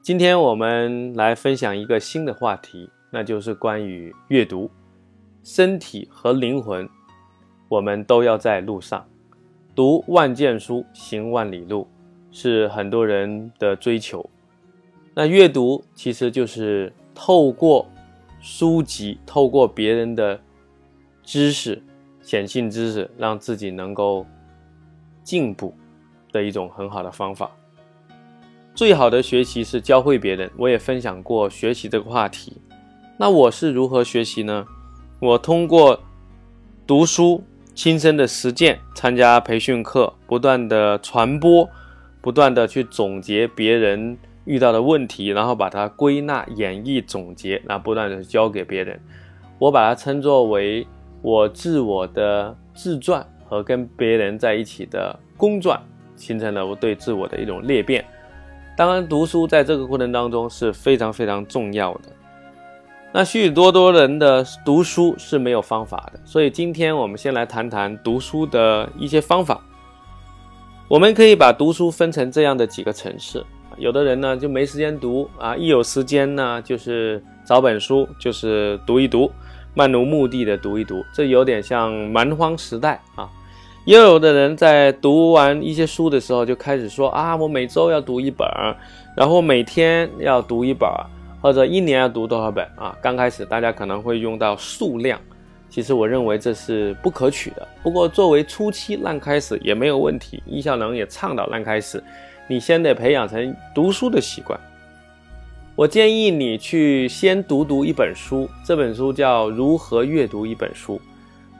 今天我们来分享一个新的话题，那就是关于阅读。身体和灵魂，我们都要在路上。读万卷书，行万里路，是很多人的追求。那阅读其实就是透过书籍，透过别人的知识、显性知识，让自己能够进步的一种很好的方法。最好的学习是教会别人。我也分享过学习这个话题。那我是如何学习呢？我通过读书、亲身的实践、参加培训课、不断的传播、不断的去总结别人遇到的问题，然后把它归纳、演绎、总结，然后不断的教给别人。我把它称作为我自我的自传和跟别人在一起的公传，形成了我对自我的一种裂变。当然，读书在这个过程当中是非常非常重要的。那许许多多人的读书是没有方法的，所以今天我们先来谈谈读书的一些方法。我们可以把读书分成这样的几个层次：有的人呢就没时间读啊，一有时间呢就是找本书，就是读一读，漫无目的的读一读，这有点像蛮荒时代啊。也有的人在读完一些书的时候，就开始说啊，我每周要读一本，然后每天要读一本，或者一年要读多少本啊？刚开始大家可能会用到数量，其实我认为这是不可取的。不过作为初期烂开始也没有问题，易效能也倡导烂开始，你先得培养成读书的习惯。我建议你去先读读一本书，这本书叫《如何阅读一本书》。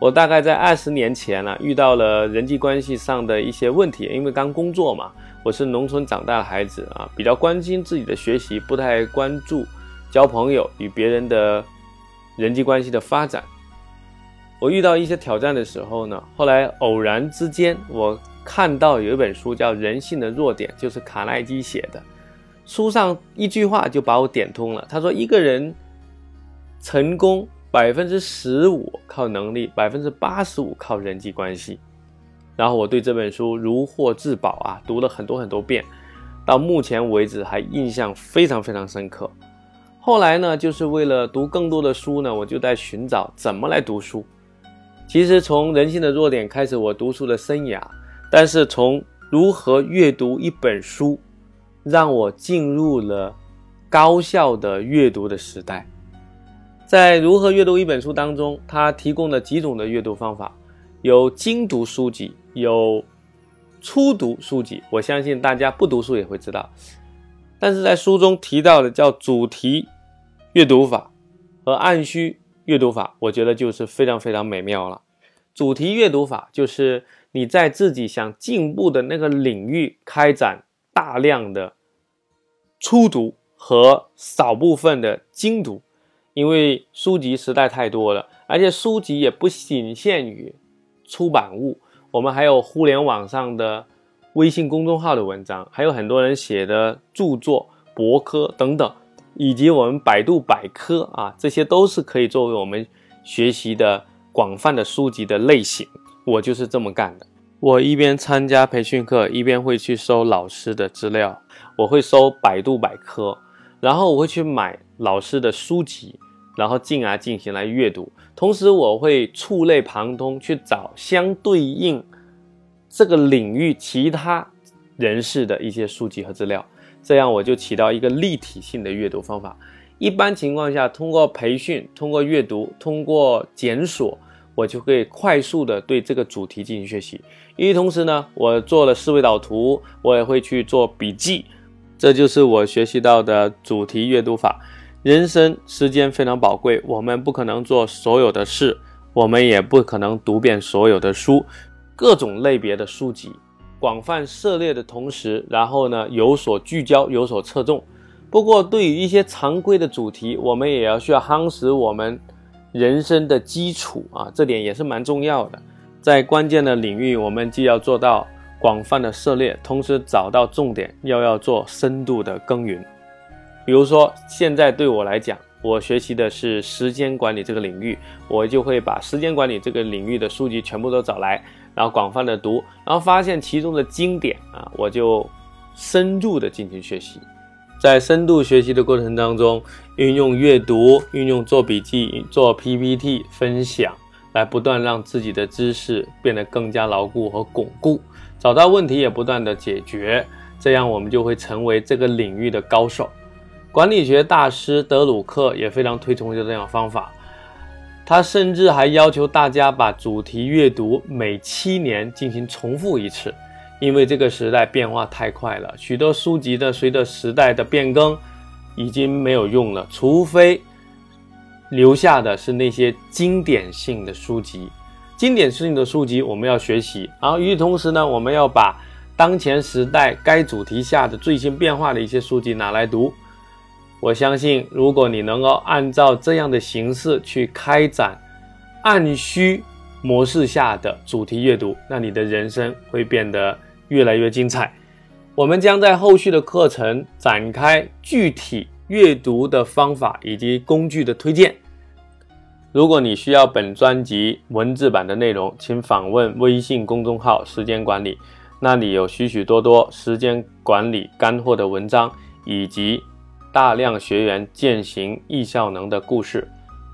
我大概在二十年前呢，遇到了人际关系上的一些问题，因为刚工作嘛，我是农村长大的孩子啊，比较关心自己的学习，不太关注交朋友与别人的人际关系的发展。我遇到一些挑战的时候呢，后来偶然之间，我看到有一本书叫《人性的弱点》，就是卡耐基写的。书上一句话就把我点通了，他说：“一个人成功。”百分之十五靠能力，百分之八十五靠人际关系。然后我对这本书如获至宝啊，读了很多很多遍，到目前为止还印象非常非常深刻。后来呢，就是为了读更多的书呢，我就在寻找怎么来读书。其实从人性的弱点开始，我读书的生涯，但是从如何阅读一本书，让我进入了高效的阅读的时代。在如何阅读一本书当中，他提供了几种的阅读方法，有精读书籍，有初读书籍。我相信大家不读书也会知道，但是在书中提到的叫主题阅读法和按需阅读法，我觉得就是非常非常美妙了。主题阅读法就是你在自己想进步的那个领域开展大量的初读和少部分的精读。因为书籍实在太多了，而且书籍也不仅限于出版物，我们还有互联网上的微信公众号的文章，还有很多人写的著作、博客等等，以及我们百度百科啊，这些都是可以作为我们学习的广泛的书籍的类型。我就是这么干的。我一边参加培训课，一边会去搜老师的资料，我会搜百度百科，然后我会去买老师的书籍。然后进而进行来阅读，同时我会触类旁通去找相对应这个领域其他人士的一些书籍和资料，这样我就起到一个立体性的阅读方法。一般情况下，通过培训、通过阅读、通过检索，我就可以快速的对这个主题进行学习。与此同时呢，我做了思维导图，我也会去做笔记，这就是我学习到的主题阅读法。人生时间非常宝贵，我们不可能做所有的事，我们也不可能读遍所有的书，各种类别的书籍，广泛涉猎的同时，然后呢有所聚焦，有所侧重，不过，对于一些常规的主题，我们也要需要夯实我们人生的基础啊，这点也是蛮重要的。在关键的领域，我们既要做到广泛的涉猎，同时找到重点，又要做深度的耕耘。比如说，现在对我来讲，我学习的是时间管理这个领域，我就会把时间管理这个领域的书籍全部都找来，然后广泛的读，然后发现其中的经典啊，我就深入的进行学习。在深度学习的过程当中，运用阅读、运用做笔记、做 PPT 分享，来不断让自己的知识变得更加牢固和巩固，找到问题也不断的解决，这样我们就会成为这个领域的高手。管理学大师德鲁克也非常推崇这样方法，他甚至还要求大家把主题阅读每七年进行重复一次，因为这个时代变化太快了，许多书籍呢随着时代的变更已经没有用了，除非留下的是那些经典性的书籍。经典性的书籍我们要学习，然后与此同时呢，我们要把当前时代该主题下的最新变化的一些书籍拿来读。我相信，如果你能够按照这样的形式去开展按需模式下的主题阅读，那你的人生会变得越来越精彩。我们将在后续的课程展开具体阅读的方法以及工具的推荐。如果你需要本专辑文字版的内容，请访问微信公众号“时间管理”，那里有许许多多时间管理干货的文章以及。大量学员践行易效能的故事，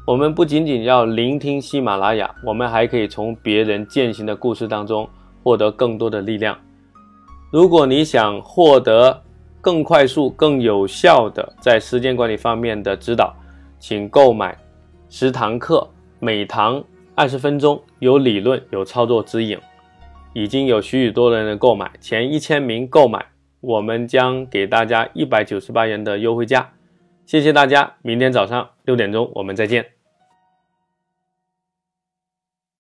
我们不仅仅要聆听喜马拉雅，我们还可以从别人践行的故事当中获得更多的力量。如果你想获得更快速、更有效的在时间管理方面的指导，请购买十堂课，每堂二十分钟，有理论、有操作指引。已经有许许多人的购买，前一千名购买。我们将给大家一百九十八元的优惠价，谢谢大家，明天早上六点钟我们再见。